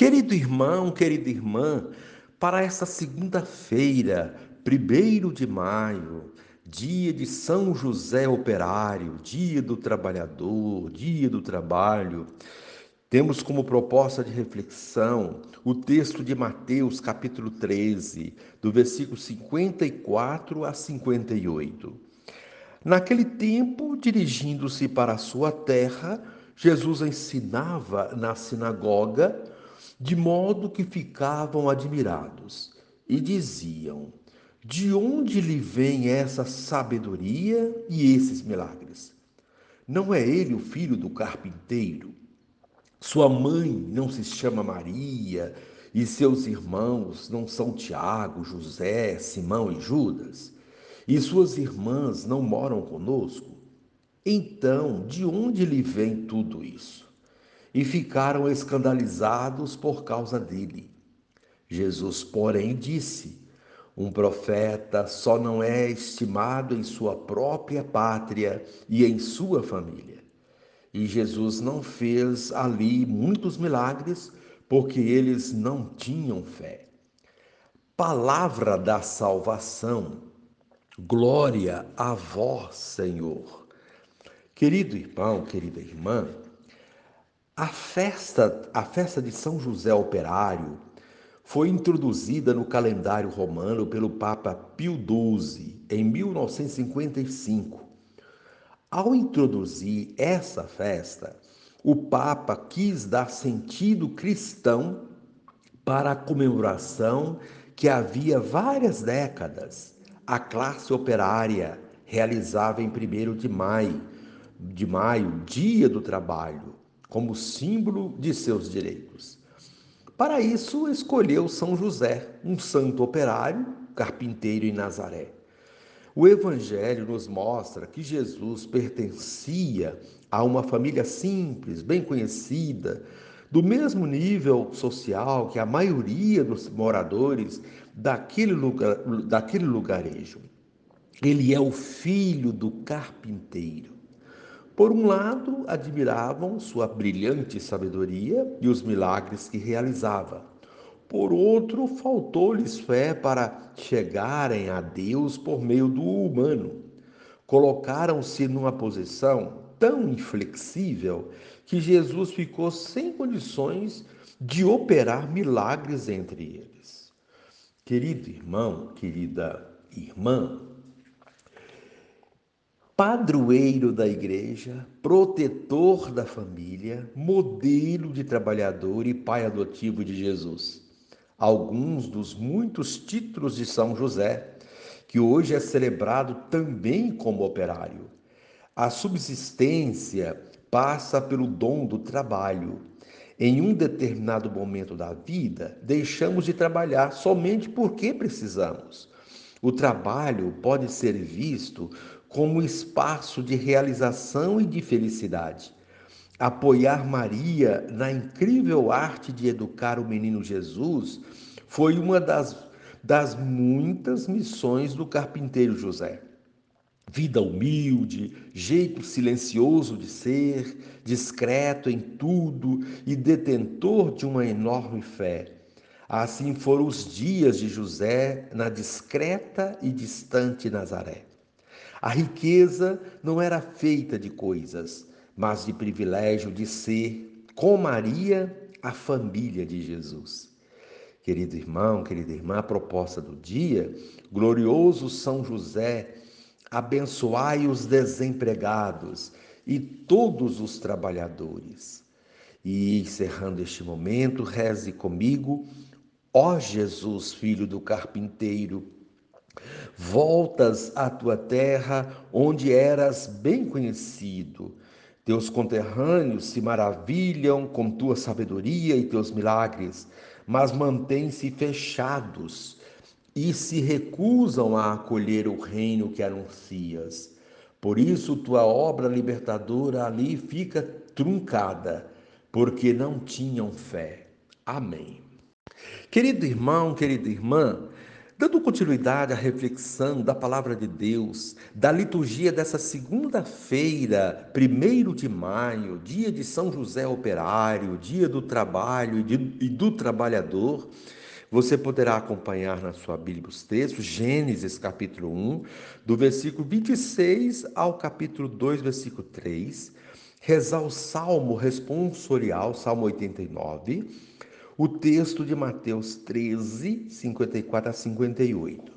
Querido irmão, querida irmã, para esta segunda-feira, primeiro de maio, dia de São José Operário, dia do trabalhador, dia do trabalho, temos como proposta de reflexão o texto de Mateus, capítulo 13, do versículo 54 a 58. Naquele tempo, dirigindo-se para a sua terra, Jesus ensinava na sinagoga, de modo que ficavam admirados e diziam: De onde lhe vem essa sabedoria e esses milagres? Não é ele o filho do carpinteiro? Sua mãe não se chama Maria e seus irmãos não são Tiago, José, Simão e Judas? E suas irmãs não moram conosco? Então, de onde lhe vem tudo isso? E ficaram escandalizados por causa dele. Jesus, porém, disse: Um profeta só não é estimado em sua própria pátria e em sua família. E Jesus não fez ali muitos milagres porque eles não tinham fé. Palavra da salvação. Glória a vós, Senhor. Querido irmão, querida irmã, a festa, a festa de São José Operário foi introduzida no calendário romano pelo Papa Pio XII em 1955 ao introduzir essa festa, o Papa quis dar sentido cristão para a comemoração que havia várias décadas. A classe operária realizava em 1 de maio, de maio, dia do trabalho, como símbolo de seus direitos. Para isso, escolheu São José, um santo operário, carpinteiro em Nazaré. O Evangelho nos mostra que Jesus pertencia a uma família simples, bem conhecida, do mesmo nível social que a maioria dos moradores daquele, lugar, daquele lugarejo. Ele é o filho do carpinteiro. Por um lado, admiravam sua brilhante sabedoria e os milagres que realizava. Por outro, faltou-lhes fé para chegarem a Deus por meio do humano. Colocaram-se numa posição tão inflexível que Jesus ficou sem condições de operar milagres entre eles. Querido irmão, querida irmã, padroeiro da igreja, protetor da família, modelo de trabalhador e pai adotivo de Jesus alguns dos muitos títulos de São José, que hoje é celebrado também como operário. A subsistência passa pelo dom do trabalho. Em um determinado momento da vida, deixamos de trabalhar somente porque precisamos. O trabalho pode ser visto como espaço de realização e de felicidade. Apoiar Maria na incrível arte de educar o menino Jesus foi uma das, das muitas missões do carpinteiro José. Vida humilde, jeito silencioso de ser, discreto em tudo e detentor de uma enorme fé. Assim foram os dias de José na discreta e distante Nazaré. A riqueza não era feita de coisas, mas de privilégio de ser, com Maria, a família de Jesus. Querido irmão, querida irmã, a proposta do dia, glorioso São José, abençoai os desempregados e todos os trabalhadores. E encerrando este momento, reze comigo, ó Jesus, filho do carpinteiro, voltas à tua terra onde eras bem conhecido Teus conterrâneos se maravilham com tua sabedoria e teus milagres, mas mantêm-se fechados e se recusam a acolher o reino que anuncias. Por isso, tua obra libertadora ali fica truncada, porque não tinham fé. Amém. Querido irmão, querida irmã, Dando continuidade à reflexão da palavra de Deus, da liturgia dessa segunda-feira, 1 de maio, dia de São José Operário, dia do trabalho e, de, e do trabalhador, você poderá acompanhar na sua Bíblia os textos, Gênesis capítulo 1, do versículo 26 ao capítulo 2, versículo 3, rezar o salmo responsorial, Salmo 89 o texto de Mateus 13, 54 a 58.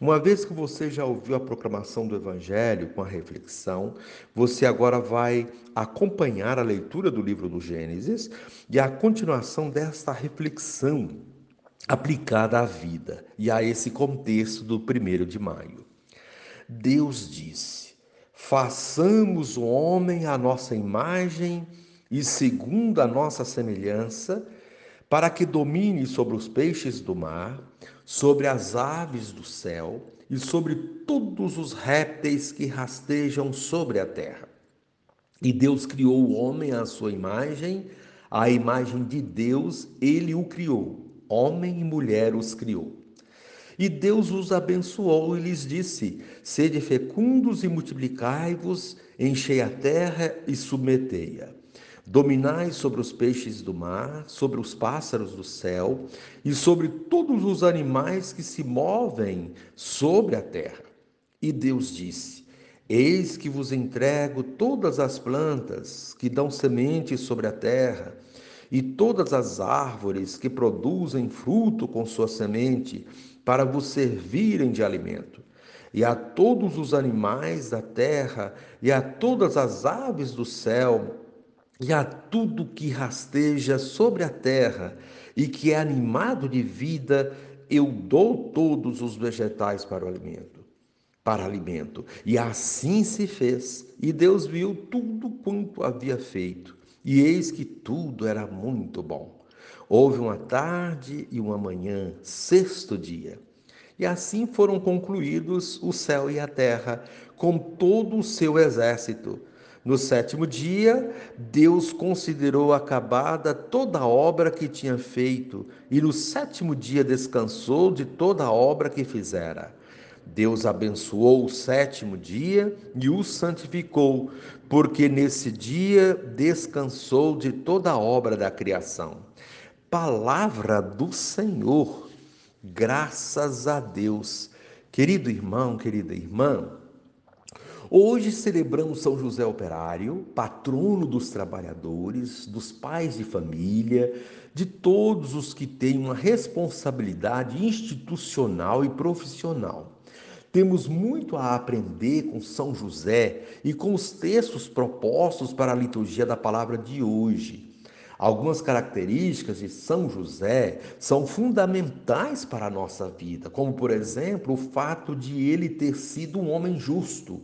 Uma vez que você já ouviu a proclamação do Evangelho com a reflexão, você agora vai acompanhar a leitura do livro do Gênesis e a continuação desta reflexão aplicada à vida e a esse contexto do primeiro de maio. Deus disse: façamos o homem à nossa imagem e segundo a nossa semelhança para que domine sobre os peixes do mar, sobre as aves do céu e sobre todos os répteis que rastejam sobre a terra. E Deus criou o homem à sua imagem, à imagem de Deus ele o criou, homem e mulher os criou. E Deus os abençoou e lhes disse: Sede fecundos e multiplicai-vos, enchei a terra e submetei-a. Dominai sobre os peixes do mar, sobre os pássaros do céu e sobre todos os animais que se movem sobre a terra. E Deus disse: Eis que vos entrego todas as plantas que dão semente sobre a terra, e todas as árvores que produzem fruto com sua semente, para vos servirem de alimento. E a todos os animais da terra, e a todas as aves do céu, e a tudo que rasteja sobre a terra e que é animado de vida, eu dou todos os vegetais para o alimento, para alimento. E assim se fez. E Deus viu tudo quanto havia feito, e eis que tudo era muito bom. Houve uma tarde e uma manhã, sexto dia. E assim foram concluídos o céu e a terra, com todo o seu exército. No sétimo dia, Deus considerou acabada toda a obra que tinha feito, e no sétimo dia descansou de toda a obra que fizera. Deus abençoou o sétimo dia e o santificou, porque nesse dia descansou de toda a obra da criação. Palavra do Senhor, graças a Deus. Querido irmão, querida irmã, Hoje celebramos São José Operário, patrono dos trabalhadores, dos pais de família, de todos os que têm uma responsabilidade institucional e profissional. Temos muito a aprender com São José e com os textos propostos para a liturgia da palavra de hoje. Algumas características de São José são fundamentais para a nossa vida, como, por exemplo, o fato de ele ter sido um homem justo.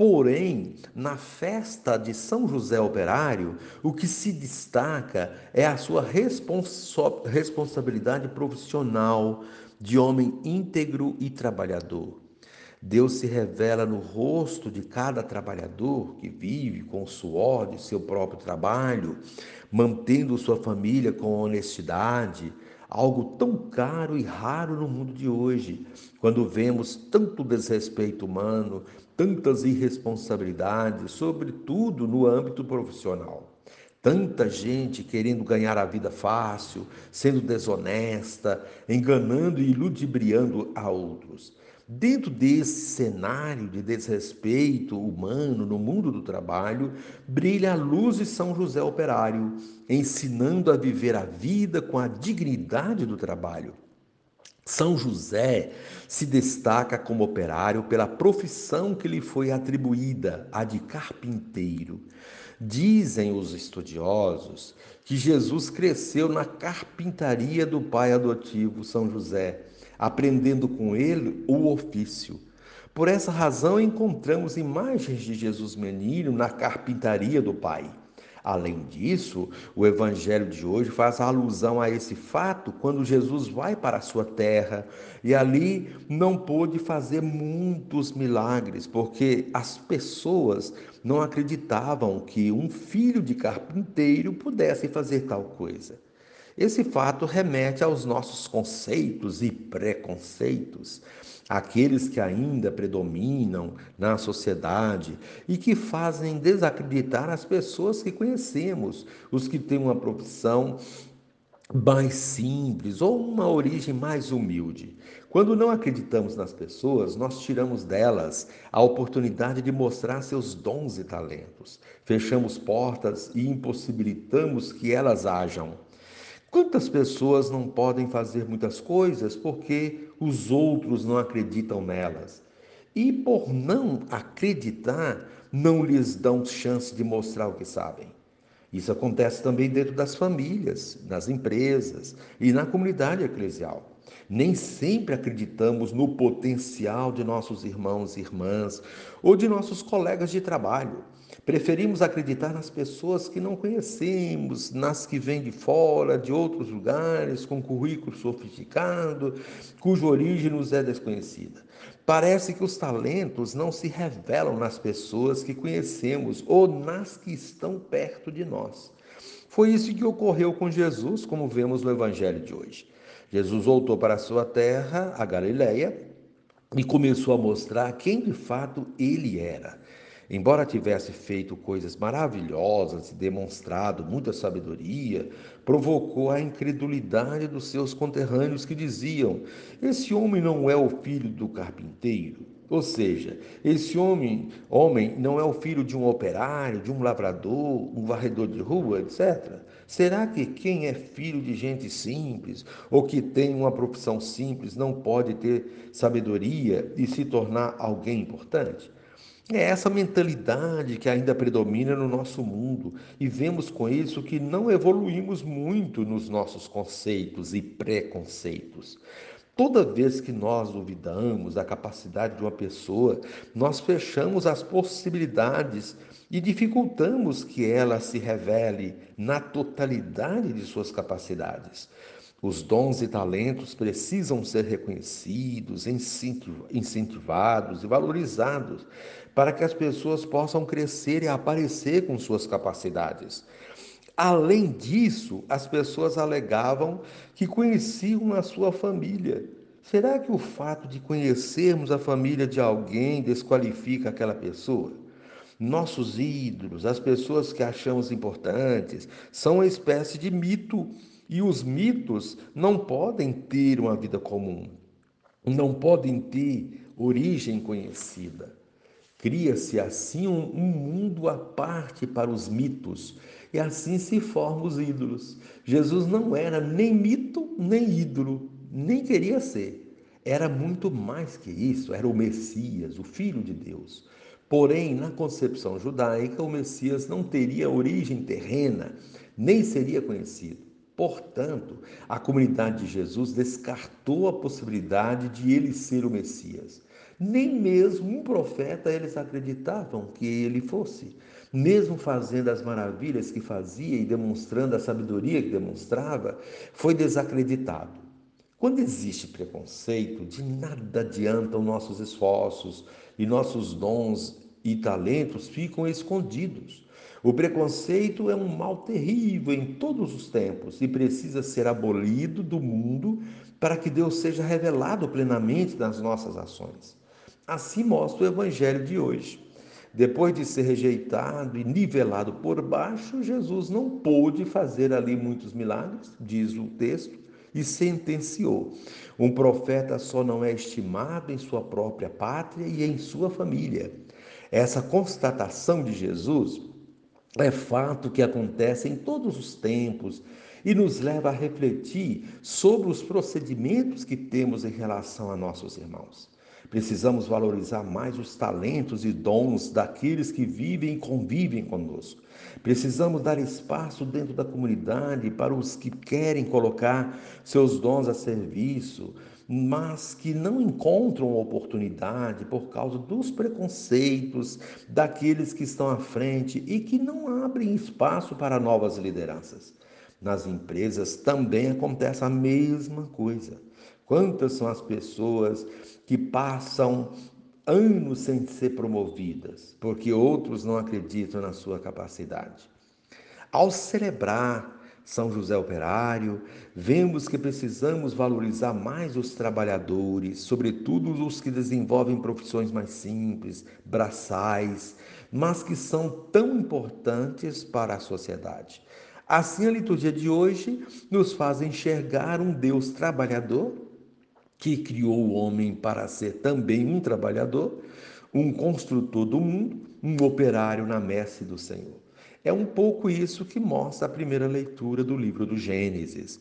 Porém, na festa de São José Operário, o que se destaca é a sua responsabilidade profissional de homem íntegro e trabalhador. Deus se revela no rosto de cada trabalhador que vive com o suor de seu próprio trabalho, mantendo sua família com honestidade, algo tão caro e raro no mundo de hoje, quando vemos tanto desrespeito humano, tantas irresponsabilidades, sobretudo no âmbito profissional. Tanta gente querendo ganhar a vida fácil, sendo desonesta, enganando e ludibriando a outros. Dentro desse cenário de desrespeito humano no mundo do trabalho, brilha a luz de São José Operário, ensinando a viver a vida com a dignidade do trabalho. São José se destaca como operário pela profissão que lhe foi atribuída, a de carpinteiro. Dizem os estudiosos que Jesus cresceu na carpintaria do pai adotivo São José aprendendo com ele o ofício. Por essa razão, encontramos imagens de Jesus menino na carpintaria do Pai. Além disso, o evangelho de hoje faz alusão a esse fato quando Jesus vai para a sua terra e ali não pôde fazer muitos milagres, porque as pessoas não acreditavam que um filho de carpinteiro pudesse fazer tal coisa. Esse fato remete aos nossos conceitos e preconceitos, aqueles que ainda predominam na sociedade e que fazem desacreditar as pessoas que conhecemos, os que têm uma profissão mais simples ou uma origem mais humilde. Quando não acreditamos nas pessoas, nós tiramos delas a oportunidade de mostrar seus dons e talentos. Fechamos portas e impossibilitamos que elas hajam. Quantas pessoas não podem fazer muitas coisas porque os outros não acreditam nelas? E por não acreditar, não lhes dão chance de mostrar o que sabem. Isso acontece também dentro das famílias, nas empresas e na comunidade eclesial. Nem sempre acreditamos no potencial de nossos irmãos e irmãs ou de nossos colegas de trabalho. Preferimos acreditar nas pessoas que não conhecemos, nas que vêm de fora, de outros lugares, com currículo sofisticado, cuja origem nos é desconhecida. Parece que os talentos não se revelam nas pessoas que conhecemos ou nas que estão perto de nós. Foi isso que ocorreu com Jesus, como vemos no Evangelho de hoje. Jesus voltou para a sua terra, a Galileia, e começou a mostrar quem de fato ele era. Embora tivesse feito coisas maravilhosas e demonstrado muita sabedoria, provocou a incredulidade dos seus conterrâneos que diziam: Esse homem não é o filho do carpinteiro. Ou seja, esse homem, homem não é o filho de um operário, de um lavrador, um varredor de rua, etc. Será que quem é filho de gente simples ou que tem uma profissão simples não pode ter sabedoria e se tornar alguém importante? É essa mentalidade que ainda predomina no nosso mundo e vemos com isso que não evoluímos muito nos nossos conceitos e preconceitos. Toda vez que nós duvidamos da capacidade de uma pessoa, nós fechamos as possibilidades e dificultamos que ela se revele na totalidade de suas capacidades. Os dons e talentos precisam ser reconhecidos, incentivados e valorizados para que as pessoas possam crescer e aparecer com suas capacidades. Além disso, as pessoas alegavam que conheciam a sua família. Será que o fato de conhecermos a família de alguém desqualifica aquela pessoa? Nossos ídolos, as pessoas que achamos importantes, são uma espécie de mito e os mitos não podem ter uma vida comum, não podem ter origem conhecida. Cria-se assim um, um, mundo à parte para os mitos, e assim se formam os ídolos. Jesus não era nem mito, nem ídolo, nem queria ser. Era muito mais que isso, era o Messias, o Filho de Deus. Porém, na concepção judaica, o Messias não teria origem terrena, nem seria conhecido. Portanto, a comunidade de Jesus descartou a possibilidade de ele ser o Messias. Nem mesmo um profeta eles acreditavam que ele fosse. Mesmo fazendo as maravilhas que fazia e demonstrando a sabedoria que demonstrava, foi desacreditado. Quando existe preconceito, de nada adiantam nossos esforços e nossos dons e talentos ficam escondidos. O preconceito é um mal terrível em todos os tempos e precisa ser abolido do mundo para que Deus seja revelado plenamente nas nossas ações. Assim mostra o evangelho de hoje. Depois de ser rejeitado e nivelado por baixo, Jesus não pôde fazer ali muitos milagres, diz o texto, e sentenciou: Um profeta só não é estimado em sua própria pátria e em sua família. Essa constatação de Jesus é fato que acontece em todos os tempos e nos leva a refletir sobre os procedimentos que temos em relação a nossos irmãos. Precisamos valorizar mais os talentos e dons daqueles que vivem e convivem conosco. Precisamos dar espaço dentro da comunidade para os que querem colocar seus dons a serviço, mas que não encontram oportunidade por causa dos preconceitos daqueles que estão à frente e que não abrem espaço para novas lideranças. Nas empresas também acontece a mesma coisa. Quantas são as pessoas que passam anos sem ser promovidas, porque outros não acreditam na sua capacidade? Ao celebrar São José Operário, vemos que precisamos valorizar mais os trabalhadores, sobretudo os que desenvolvem profissões mais simples, braçais, mas que são tão importantes para a sociedade. Assim, a liturgia de hoje nos faz enxergar um Deus trabalhador que criou o homem para ser também um trabalhador, um construtor do mundo, um operário na messe do Senhor. É um pouco isso que mostra a primeira leitura do livro do Gênesis.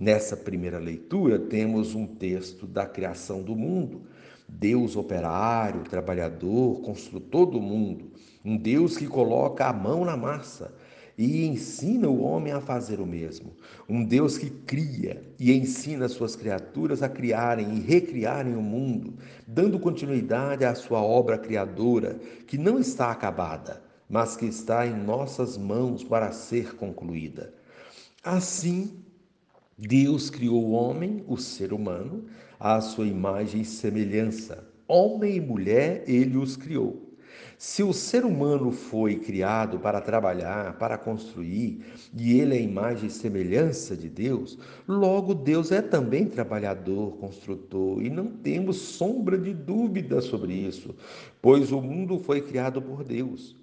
Nessa primeira leitura, temos um texto da criação do mundo. Deus operário, trabalhador, construtor do mundo. Um Deus que coloca a mão na massa e ensina o homem a fazer o mesmo. Um Deus que cria e ensina suas criaturas a criarem e recriarem o mundo, dando continuidade à sua obra criadora, que não está acabada mas que está em nossas mãos para ser concluída. Assim, Deus criou o homem, o ser humano, à sua imagem e semelhança. Homem e mulher, ele os criou. Se o ser humano foi criado para trabalhar, para construir, e ele é a imagem e semelhança de Deus, logo Deus é também trabalhador, construtor, e não temos sombra de dúvida sobre isso, pois o mundo foi criado por Deus.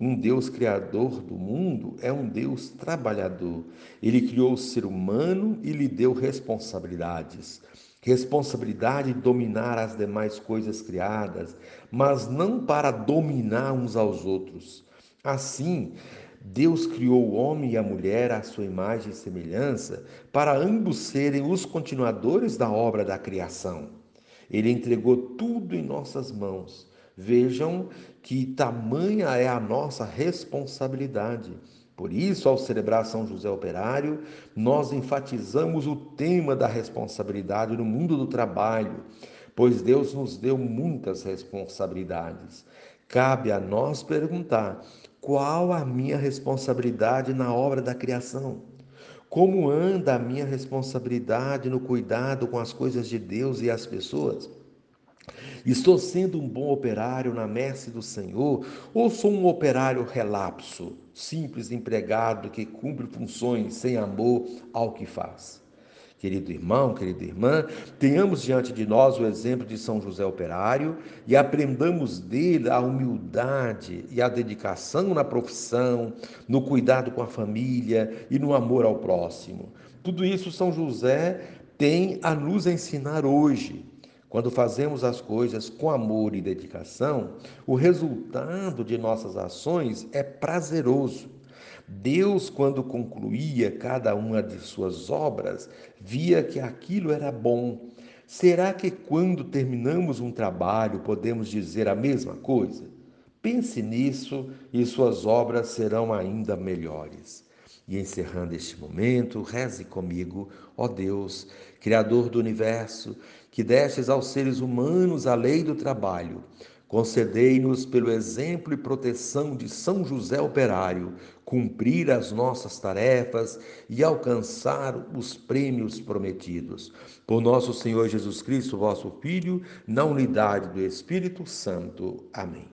Um Deus criador do mundo é um Deus trabalhador. Ele criou o ser humano e lhe deu responsabilidades. Responsabilidade de dominar as demais coisas criadas, mas não para dominar uns aos outros. Assim, Deus criou o homem e a mulher à sua imagem e semelhança para ambos serem os continuadores da obra da criação. Ele entregou tudo em nossas mãos Vejam que tamanha é a nossa responsabilidade. Por isso, ao celebrar São José Operário, nós enfatizamos o tema da responsabilidade no mundo do trabalho, pois Deus nos deu muitas responsabilidades. Cabe a nós perguntar: qual a minha responsabilidade na obra da criação? Como anda a minha responsabilidade no cuidado com as coisas de Deus e as pessoas? Estou sendo um bom operário na messe do Senhor ou sou um operário relapso, simples empregado que cumpre funções sem amor ao que faz? Querido irmão, querida irmã, tenhamos diante de nós o exemplo de São José Operário e aprendamos dele a humildade e a dedicação na profissão, no cuidado com a família e no amor ao próximo. Tudo isso São José tem a nos ensinar hoje. Quando fazemos as coisas com amor e dedicação, o resultado de nossas ações é prazeroso. Deus, quando concluía cada uma de suas obras, via que aquilo era bom. Será que quando terminamos um trabalho podemos dizer a mesma coisa? Pense nisso e suas obras serão ainda melhores. E encerrando este momento, reze comigo, ó Deus, Criador do universo, que destes aos seres humanos a lei do trabalho. Concedei-nos, pelo exemplo e proteção de São José Operário, cumprir as nossas tarefas e alcançar os prêmios prometidos. Por nosso Senhor Jesus Cristo, vosso Filho, na unidade do Espírito Santo. Amém.